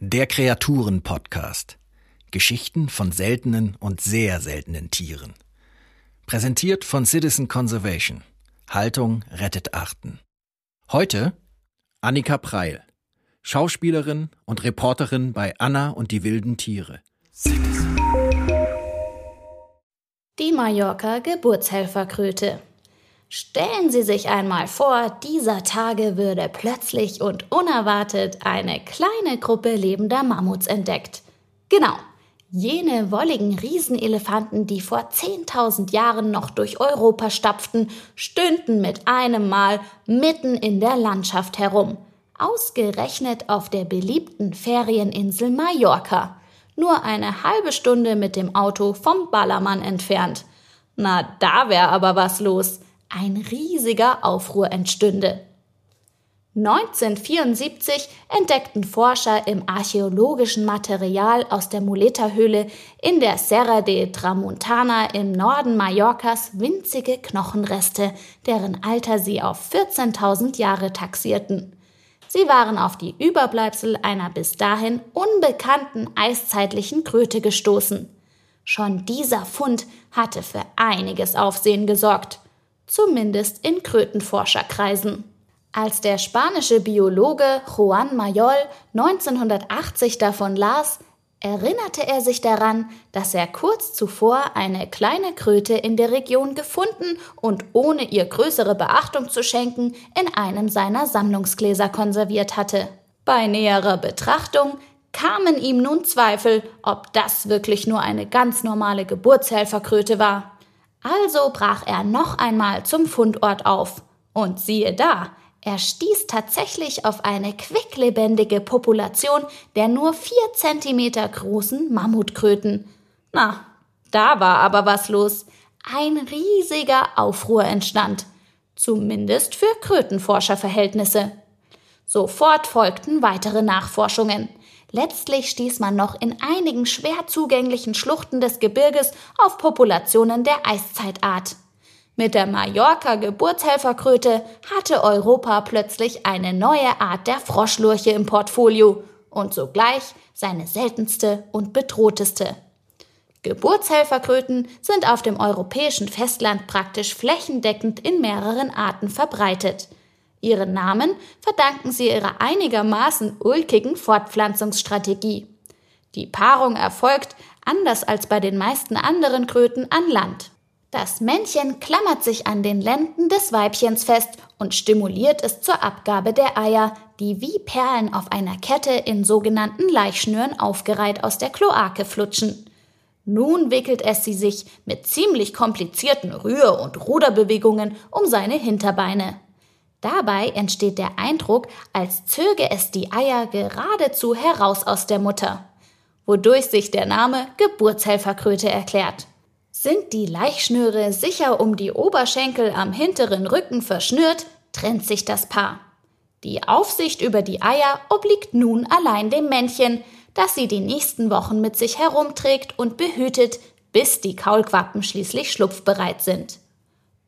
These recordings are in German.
Der Kreaturen-Podcast. Geschichten von seltenen und sehr seltenen Tieren. Präsentiert von Citizen Conservation. Haltung rettet Arten. Heute Annika Preil, Schauspielerin und Reporterin bei Anna und die wilden Tiere. Die Mallorca Geburtshelferkröte. Stellen Sie sich einmal vor, dieser Tage würde plötzlich und unerwartet eine kleine Gruppe lebender Mammuts entdeckt. Genau, Jene wolligen Riesenelefanten, die vor 10.000 Jahren noch durch Europa stapften, stünden mit einem Mal mitten in der Landschaft herum. Ausgerechnet auf der beliebten Ferieninsel Mallorca. Nur eine halbe Stunde mit dem Auto vom Ballermann entfernt. Na, da wär aber was los. Ein riesiger Aufruhr entstünde. 1974 entdeckten Forscher im archäologischen Material aus der Muleta-Höhle in der Serra de Tramuntana im Norden Mallorcas winzige Knochenreste, deren Alter sie auf 14.000 Jahre taxierten. Sie waren auf die Überbleibsel einer bis dahin unbekannten eiszeitlichen Kröte gestoßen. Schon dieser Fund hatte für einiges Aufsehen gesorgt, zumindest in Krötenforscherkreisen. Als der spanische Biologe Juan Mayol 1980 davon las, erinnerte er sich daran, dass er kurz zuvor eine kleine Kröte in der Region gefunden und ohne ihr größere Beachtung zu schenken in einem seiner Sammlungsgläser konserviert hatte. Bei näherer Betrachtung kamen ihm nun Zweifel, ob das wirklich nur eine ganz normale Geburtshelferkröte war. Also brach er noch einmal zum Fundort auf. Und siehe da, er stieß tatsächlich auf eine quicklebendige Population der nur vier Zentimeter großen Mammutkröten. Na, da war aber was los. Ein riesiger Aufruhr entstand. Zumindest für Krötenforscherverhältnisse. Sofort folgten weitere Nachforschungen. Letztlich stieß man noch in einigen schwer zugänglichen Schluchten des Gebirges auf Populationen der Eiszeitart. Mit der Mallorca-Geburtshelferkröte hatte Europa plötzlich eine neue Art der Froschlurche im Portfolio und sogleich seine seltenste und bedrohteste. Geburtshelferkröten sind auf dem europäischen Festland praktisch flächendeckend in mehreren Arten verbreitet. Ihren Namen verdanken sie ihrer einigermaßen ulkigen Fortpflanzungsstrategie. Die Paarung erfolgt, anders als bei den meisten anderen Kröten, an Land. Das Männchen klammert sich an den Lenden des Weibchens fest und stimuliert es zur Abgabe der Eier, die wie Perlen auf einer Kette in sogenannten Laichschnüren aufgereiht aus der Kloake flutschen. Nun wickelt es sie sich mit ziemlich komplizierten Rühr- und Ruderbewegungen um seine Hinterbeine. Dabei entsteht der Eindruck, als zöge es die Eier geradezu heraus aus der Mutter, wodurch sich der Name Geburtshelferkröte erklärt. Sind die Laichschnüre sicher um die Oberschenkel am hinteren Rücken verschnürt, trennt sich das Paar. Die Aufsicht über die Eier obliegt nun allein dem Männchen, das sie die nächsten Wochen mit sich herumträgt und behütet, bis die Kaulquappen schließlich schlupfbereit sind.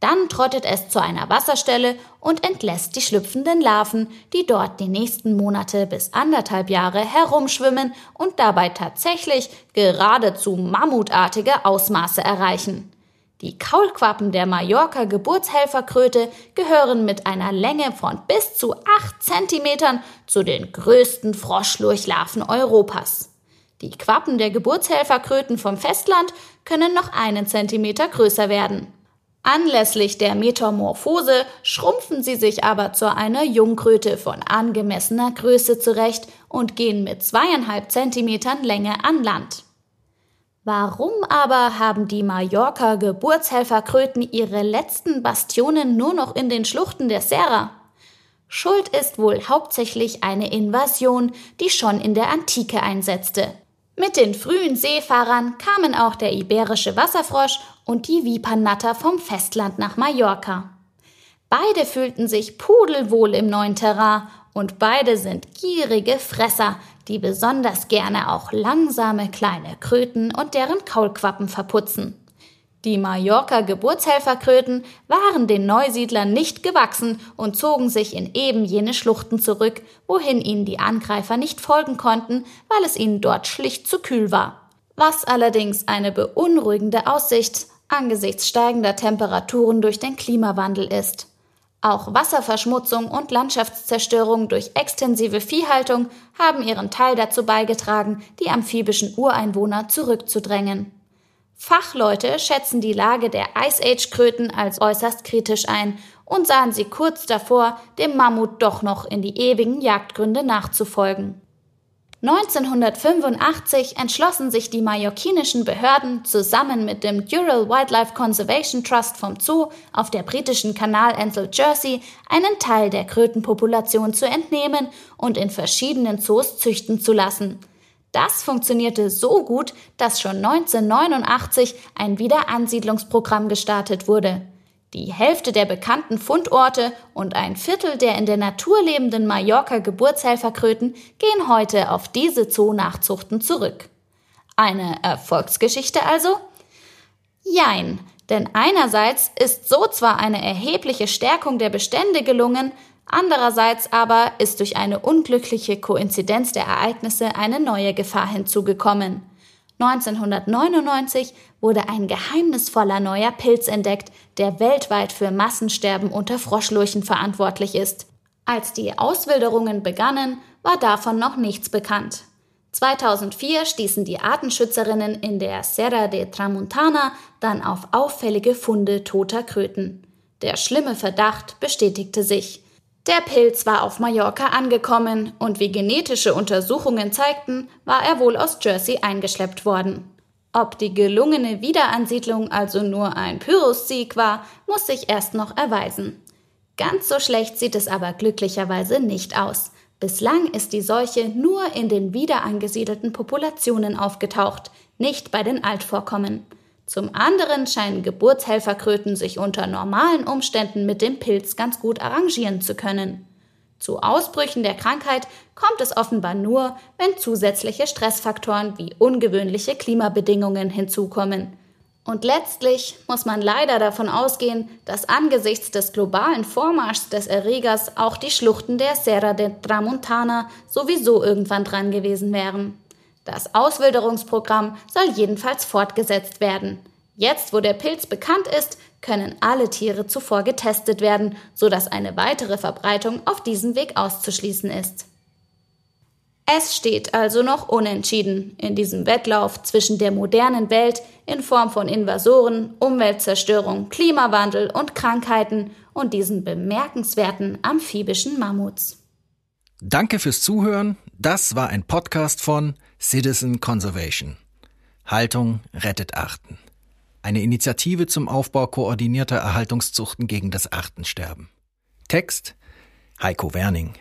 Dann trottet es zu einer Wasserstelle und entlässt die schlüpfenden Larven, die dort die nächsten Monate bis anderthalb Jahre herumschwimmen und dabei tatsächlich geradezu mammutartige Ausmaße erreichen. Die Kaulquappen der Mallorca Geburtshelferkröte gehören mit einer Länge von bis zu acht Zentimetern zu den größten Froschlurchlarven Europas. Die Quappen der Geburtshelferkröten vom Festland können noch einen Zentimeter größer werden. Anlässlich der Metamorphose schrumpfen sie sich aber zu einer Jungkröte von angemessener Größe zurecht und gehen mit zweieinhalb Zentimetern Länge an Land. Warum aber haben die Mallorca Geburtshelferkröten ihre letzten Bastionen nur noch in den Schluchten der Serra? Schuld ist wohl hauptsächlich eine Invasion, die schon in der Antike einsetzte. Mit den frühen Seefahrern kamen auch der iberische Wasserfrosch und die Vipernnatter vom Festland nach Mallorca. Beide fühlten sich pudelwohl im neuen Terrain und beide sind gierige Fresser, die besonders gerne auch langsame kleine Kröten und deren Kaulquappen verputzen. Die Mallorca-Geburtshelferkröten waren den Neusiedlern nicht gewachsen und zogen sich in eben jene Schluchten zurück, wohin ihnen die Angreifer nicht folgen konnten, weil es ihnen dort schlicht zu kühl war. Was allerdings eine beunruhigende Aussicht angesichts steigender Temperaturen durch den Klimawandel ist. Auch Wasserverschmutzung und Landschaftszerstörung durch extensive Viehhaltung haben ihren Teil dazu beigetragen, die amphibischen Ureinwohner zurückzudrängen. Fachleute schätzen die Lage der Ice Age-Kröten als äußerst kritisch ein und sahen sie kurz davor, dem Mammut doch noch in die ewigen Jagdgründe nachzufolgen. 1985 entschlossen sich die mallorquinischen Behörden zusammen mit dem Dural Wildlife Conservation Trust vom Zoo auf der britischen Kanalinsel Jersey einen Teil der Krötenpopulation zu entnehmen und in verschiedenen Zoos züchten zu lassen. Das funktionierte so gut, dass schon 1989 ein Wiederansiedlungsprogramm gestartet wurde. Die Hälfte der bekannten Fundorte und ein Viertel der in der Natur lebenden Mallorca-Geburtshelferkröten gehen heute auf diese Zoonachzuchten zurück. Eine Erfolgsgeschichte also? Jein, denn einerseits ist so zwar eine erhebliche Stärkung der Bestände gelungen, Andererseits aber ist durch eine unglückliche Koinzidenz der Ereignisse eine neue Gefahr hinzugekommen. 1999 wurde ein geheimnisvoller neuer Pilz entdeckt, der weltweit für Massensterben unter Froschlurchen verantwortlich ist. Als die Auswilderungen begannen, war davon noch nichts bekannt. 2004 stießen die Artenschützerinnen in der Serra de Tramuntana dann auf auffällige Funde toter Kröten. Der schlimme Verdacht bestätigte sich. Der Pilz war auf Mallorca angekommen und wie genetische Untersuchungen zeigten, war er wohl aus Jersey eingeschleppt worden. Ob die gelungene Wiederansiedlung also nur ein Pyrrhussieg war, muss sich erst noch erweisen. Ganz so schlecht sieht es aber glücklicherweise nicht aus. Bislang ist die Seuche nur in den wiederangesiedelten Populationen aufgetaucht, nicht bei den Altvorkommen. Zum anderen scheinen Geburtshelferkröten sich unter normalen Umständen mit dem Pilz ganz gut arrangieren zu können. Zu Ausbrüchen der Krankheit kommt es offenbar nur, wenn zusätzliche Stressfaktoren wie ungewöhnliche Klimabedingungen hinzukommen. Und letztlich muss man leider davon ausgehen, dass angesichts des globalen Vormarschs des Erregers auch die Schluchten der Serra de Tramontana sowieso irgendwann dran gewesen wären. Das Auswilderungsprogramm soll jedenfalls fortgesetzt werden. Jetzt, wo der Pilz bekannt ist, können alle Tiere zuvor getestet werden, sodass eine weitere Verbreitung auf diesem Weg auszuschließen ist. Es steht also noch unentschieden in diesem Wettlauf zwischen der modernen Welt in Form von Invasoren, Umweltzerstörung, Klimawandel und Krankheiten und diesen bemerkenswerten amphibischen Mammuts. Danke fürs Zuhören. Das war ein Podcast von Citizen Conservation. Haltung rettet Arten. Eine Initiative zum Aufbau koordinierter Erhaltungszuchten gegen das Artensterben. Text Heiko Werning.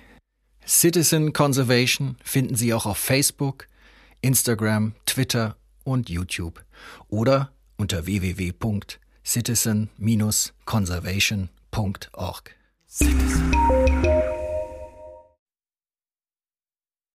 Citizen Conservation finden Sie auch auf Facebook, Instagram, Twitter und YouTube oder unter www.citizen-conservation.org. Citizen.